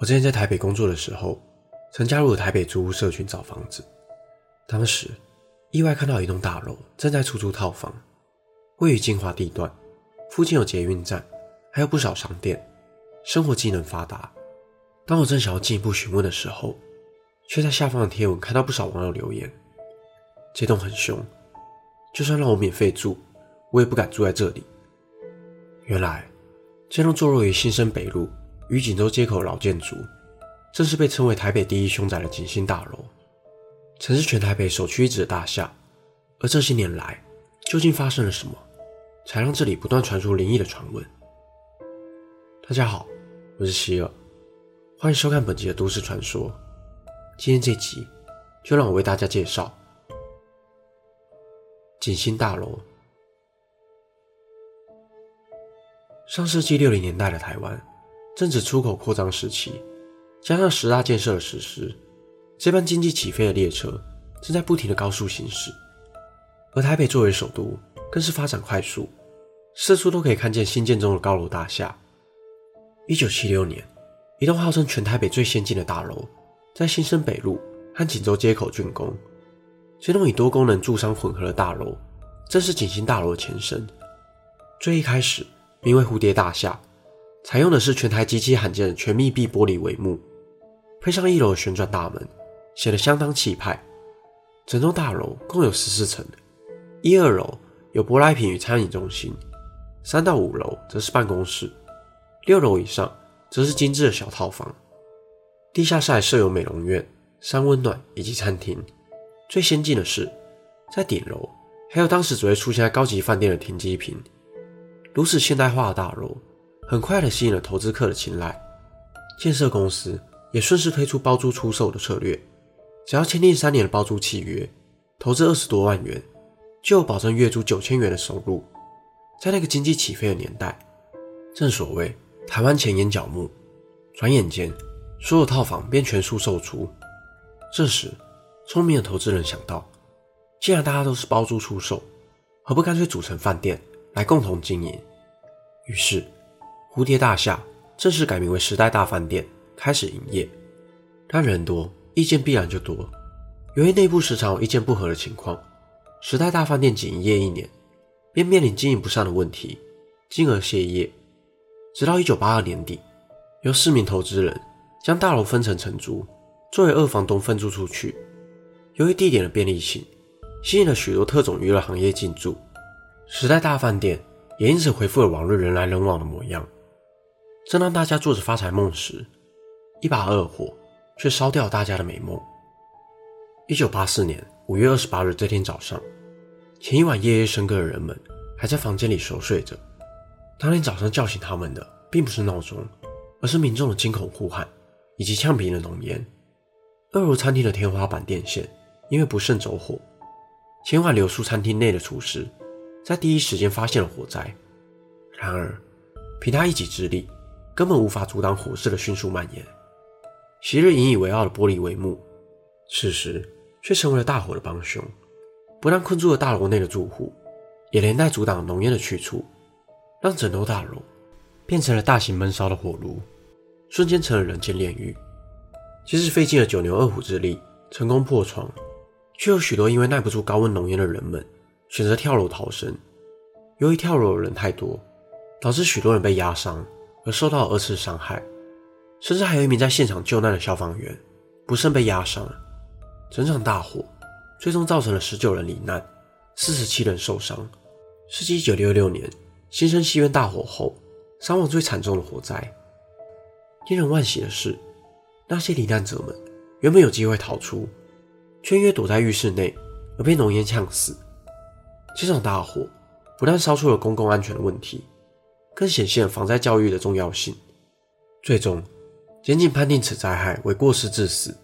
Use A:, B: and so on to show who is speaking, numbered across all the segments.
A: 我之前在台北工作的时候，曾加入了台北租屋社群找房子。当时意外看到一栋大楼正在出租套房，位于精华地段，附近有捷运站，还有不少商店，生活机能发达。当我正想要进一步询问的时候，却在下方的贴文看到不少网友留言：这栋很凶，就算让我免费住，我也不敢住在这里。原来这栋坐落于新生北路。与锦州街口老建筑，正是被称为台北第一凶宅的景星大楼，曾是全台北首屈一指的大厦。而这些年来，究竟发生了什么，才让这里不断传出灵异的传闻？大家好，我是希尔，欢迎收看本集的都市传说。今天这集，就让我为大家介绍景星大楼。上世纪六零年代的台湾。正值出口扩张时期，加上十大建设的实施，这班经济起飞的列车正在不停的高速行驶。而台北作为首都，更是发展快速，四处都可以看见新建中的高楼大厦。一九七六年，一栋号称全台北最先进的大楼，在新生北路和锦州街口竣工。这栋以多功能住商混合的大楼，正是景星大楼的前身。最一开始，名为蝴蝶大厦。采用的是全台极其罕见的全密闭玻璃帷幕，配上一楼的旋转大门，显得相当气派。整栋大楼共有十四层，一二楼有舶来品与餐饮中心，三到五楼则是办公室，六楼以上则是精致的小套房。地下室还设有美容院、三温暖以及餐厅。最先进的是，在顶楼还有当时只会出现在高级饭店的停机坪。如此现代化的大楼。很快的吸引了投资客的青睐，建设公司也顺势推出包租出售的策略，只要签订三年的包租契约，投资二十多万元，就保证月租九千元的收入。在那个经济起飞的年代，正所谓台湾前眼角目，转眼间所有套房便全数售出。这时，聪明的投资人想到，既然大家都是包租出售，何不干脆组成饭店来共同经营？于是。蝴蝶大厦正式改名为时代大饭店，开始营业。但人多，意见必然就多。由于内部时常有意见不合的情况，时代大饭店仅营业一年，便面临经营不善的问题，进而歇业。直到1982年底，由四名投资人将大楼分成承租，作为二房东分租出去。由于地点的便利性，吸引了许多特种娱乐行业进驻，时代大饭店也因此恢复了往日人来人往的模样。正当大家做着发财梦时，一把恶火却烧掉了大家的美梦。一九八四年五月二十八日这天早上，前一晚夜夜笙歌的人们还在房间里熟睡着。当天早上叫醒他们的，并不是闹钟，而是民众的惊恐呼喊以及呛鼻的浓烟。二楼餐厅的天花板电线因为不慎走火，前晚留宿餐厅内的厨师在第一时间发现了火灾。然而，凭他一己之力。根本无法阻挡火势的迅速蔓延。昔日引以为傲的玻璃帷幕，此时却成为了大火的帮凶，不但困住了大楼内的住户，也连带阻挡浓烟的去处，让整栋大楼变成了大型闷烧的火炉，瞬间成了人间炼狱。即使费尽了九牛二虎之力，成功破窗，却有许多因为耐不住高温浓烟的人们选择跳楼逃生。由于跳楼的人太多，导致许多人被压伤。而受到二次伤害，甚至还有一名在现场救难的消防员不慎被压伤。整场大火最终造成了十九人罹难，四十七人受伤，是继一九六六年新生戏院大火后伤亡最惨重的火灾。令人惋惜的是，那些罹难者们原本有机会逃出，却因为躲在浴室内而被浓烟呛死。这场大火不但烧出了公共安全的问题。更显现防灾教育的重要性。最终，检警判定此灾害为过失致死，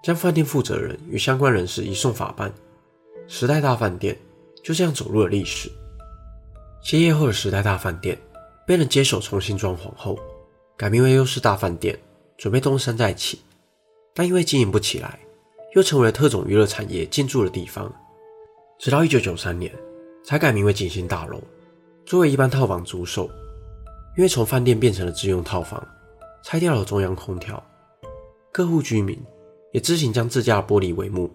A: 将饭店负责人与相关人士移送法办。时代大饭店就这样走入了历史。歇业后的时代大饭店被人接手重新装潢后，改名为优势大饭店，准备东山再起。但因为经营不起来，又成为了特种娱乐产业进驻的地方。直到1993年，才改名为景星大楼，作为一般套房租售。因为从饭店变成了自用套房，拆掉了中央空调，各户居民也自行将自家的玻璃帷幕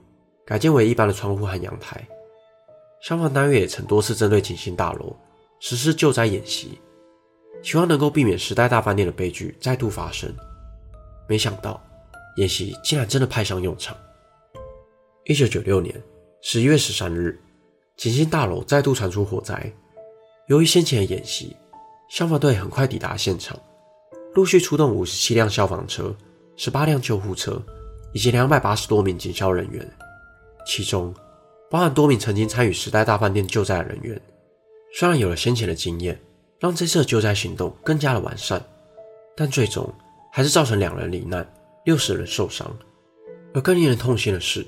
A: 改建为一般的窗户和阳台。消防单位也曾多次针对景星大楼实施救灾演习，希望能够避免时代大饭店的悲剧再度发生。没想到，演习竟然真的派上用场。一九九六年十一月十三日，景星大楼再度传出火灾。由于先前的演习，消防队很快抵达现场，陆续出动五十七辆消防车、十八辆救护车以及两百八十多名警消人员，其中包含多名曾经参与时代大饭店救灾的人员。虽然有了先前的经验，让这次的救灾行动更加的完善，但最终还是造成两人罹难，六十人受伤。而更令人痛心的是，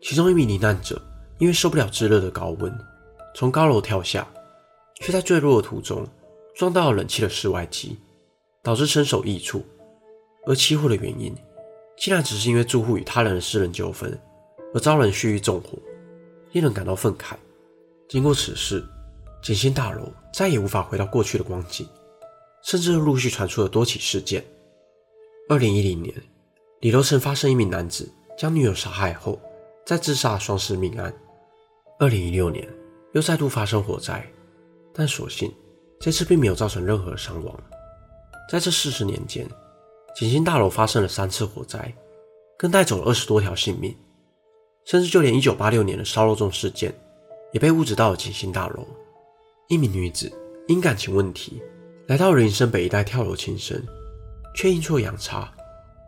A: 其中一名罹难者因为受不了炙热的高温，从高楼跳下。却在坠落的途中撞到冷气的室外机，导致身首异处。而起火的原因，竟然只是因为住户与他人的私人纠纷而遭人蓄意纵火，令人感到愤慨。经过此事，景星大楼再也无法回到过去的光景，甚至陆续传出了多起事件。二零一零年，里头曾发生一名男子将女友杀害后再自杀双尸命案。二零一六年，又再度发生火灾。但所幸，这次并没有造成任何伤亡。在这四十年间，景星大楼发生了三次火灾，更带走了二十多条性命，甚至就连1986年的烧肉粽事件，也被误指到了景星大楼。一名女子因感情问题来到林森北一带跳楼轻生，却阴错阳差，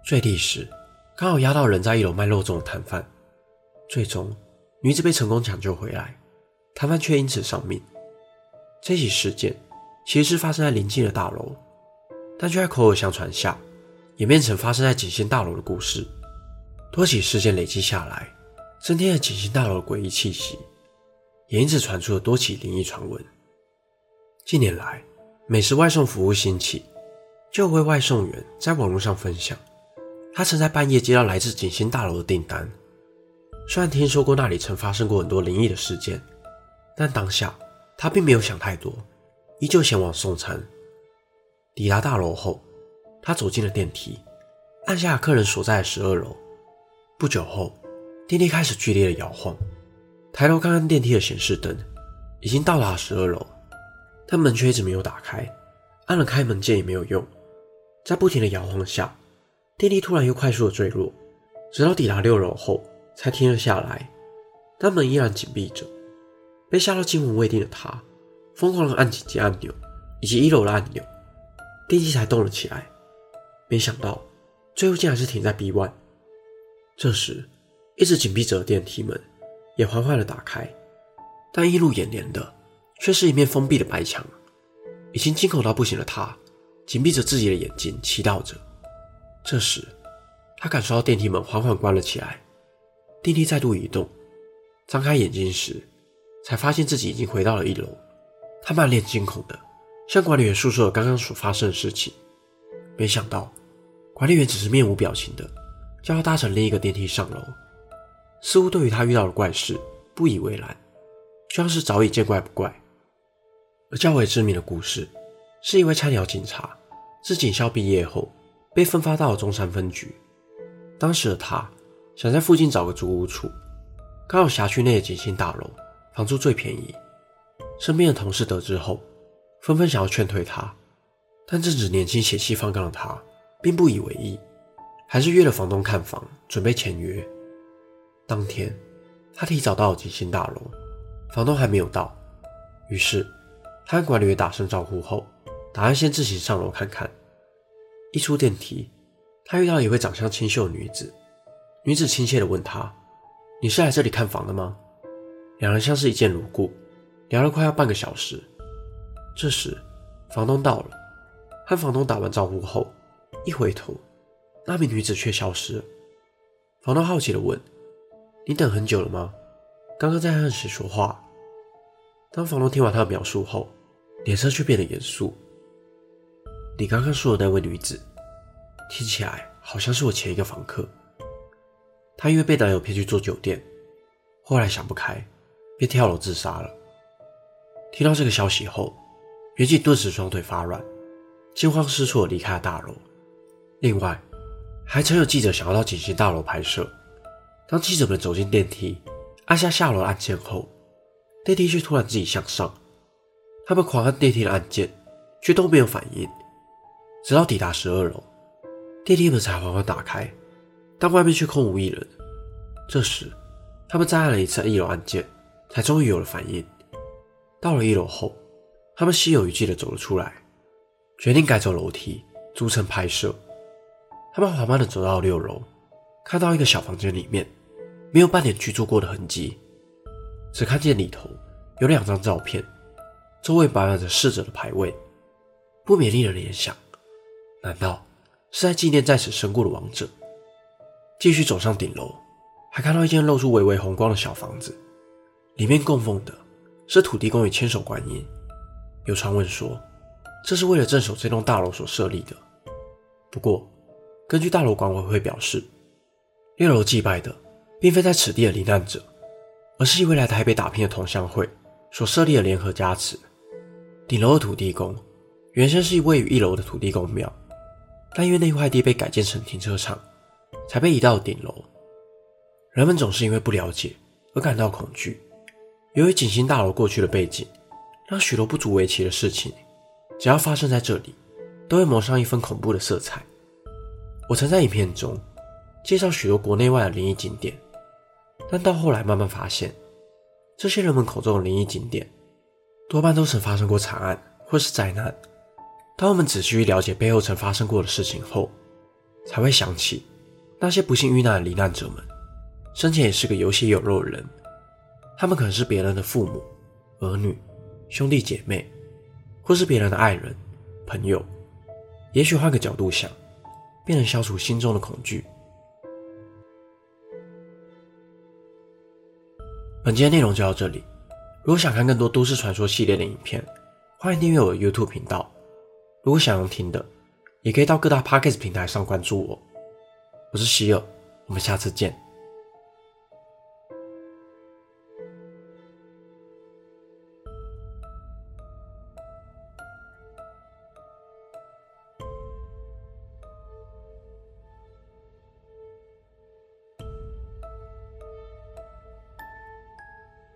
A: 坠地时刚好压到人在一楼卖肉粽的摊贩，最终女子被成功抢救回来，摊贩却因此丧命。这起事件其实是发生在邻近的大楼，但却在口耳相传下，演变成发生在景星大楼的故事。多起事件累积下来，增添了景星大楼的诡异气息，也因此传出了多起灵异传闻。近年来，美食外送服务兴起，就有位外送员在网络上分享，他曾在半夜接到来自景星大楼的订单。虽然听说过那里曾发生过很多灵异的事件，但当下。他并没有想太多，依旧前往送餐。抵达大楼后，他走进了电梯，按下客人所在的十二楼。不久后，电梯开始剧烈的摇晃。抬头看看电梯的显示灯，已经到达十二楼，但门却一直没有打开。按了开门键也没有用，在不停的摇晃下，电梯突然又快速的坠落，直到抵达六楼后才停了下来，但门依然紧闭着。被吓到惊魂未定的他，疯狂地按紧急按钮以及一楼的按钮，电梯才动了起来。没想到，最后竟然是停在 B one。这时，一直紧闭着的电梯门也缓缓地打开，但映入眼帘的却是一面封闭的白墙。已经惊恐到不行的他，紧闭着自己的眼睛，祈祷着。这时，他感受到电梯门缓缓关了起来，电梯再度移动，张开眼睛时。才发现自己已经回到了一楼，他满脸惊恐的向管理员诉说了刚刚所发生的事情。没想到，管理员只是面无表情的叫他搭乘另一个电梯上楼，似乎对于他遇到的怪事不以为然，就像是早已见怪不怪。而较为知名的故事，是一位菜鸟警察自警校毕业后被分发到了中山分局，当时的他想在附近找个租屋处，刚好辖区内的景星大楼。房租最便宜，身边的同事得知后，纷纷想要劝退他，但正值年轻血气方刚的他，并不以为意，还是约了房东看房，准备签约。当天，他提早到了景星大楼，房东还没有到，于是他跟管理员打声招呼后，打算先自行上楼看看。一出电梯，他遇到一位长相清秀的女子，女子亲切地问他：“你是来这里看房的吗？”两人像是一见如故，聊了快要半个小时。这时，房东到了，和房东打完招呼后，一回头，那名女子却消失了。房东好奇地问：“你等很久了吗？刚刚在和谁说话？”当房东听完他的描述后，脸色却变得严肃：“你刚刚说的那位女子，听起来好像是我前一个房客。她因为被男友骗去做酒店，后来想不开。”便跳楼自杀了。听到这个消息后，员警顿时双腿发软，惊慌失措离开了大楼。另外，还曾有记者想要到景星大楼拍摄。当记者们走进电梯，按下下楼按键后，电梯却突然自己向上。他们狂按电梯的按键，却都没有反应。直到抵达十二楼，电梯门才缓缓打开，但外面却空无一人。这时，他们再按了一次一楼按键，才终于有了反应。到了一楼后，他们心有余悸地走了出来，决定改走楼梯，逐层拍摄。他们缓慢地走到六楼，看到一个小房间里面。没有半点居住过的痕迹，只看见里头有两张照片，周围摆满着逝者的牌位，不免令人联想：难道是在纪念在此身故的亡者？继续走上顶楼，还看到一间露出微微红光的小房子，里面供奉的是土地公与千手观音。有传闻说，这是为了镇守这栋大楼所设立的。不过，根据大楼管委会表示，六楼祭拜的。并非在此地的罹难者，而是一位来台北打拼的同乡会所设立的联合加持。顶楼的土地公原先是位于一楼的土地公庙，但因为那块地被改建成停车场，才被移到顶楼。人们总是因为不了解而感到恐惧。由于景星大楼过去的背景，让许多不足为奇的事情，只要发生在这里，都会蒙上一份恐怖的色彩。我曾在影片中介绍许多国内外的灵异景点。但到后来慢慢发现，这些人们口中的灵异景点，多半都曾发生过惨案或是灾难。当我们仔细去了解背后曾发生过的事情后，才会想起那些不幸遇难的罹难者们，生前也是个有血有肉的人。他们可能是别人的父母、儿女、兄弟姐妹，或是别人的爱人、朋友。也许换个角度想，便能消除心中的恐惧。本期的内容就到这里。如果想看更多都市传说系列的影片，欢迎订阅我的 YouTube 频道。如果想要听的，也可以到各大 Podcast 平台上关注我。我是希尔，我们下次见。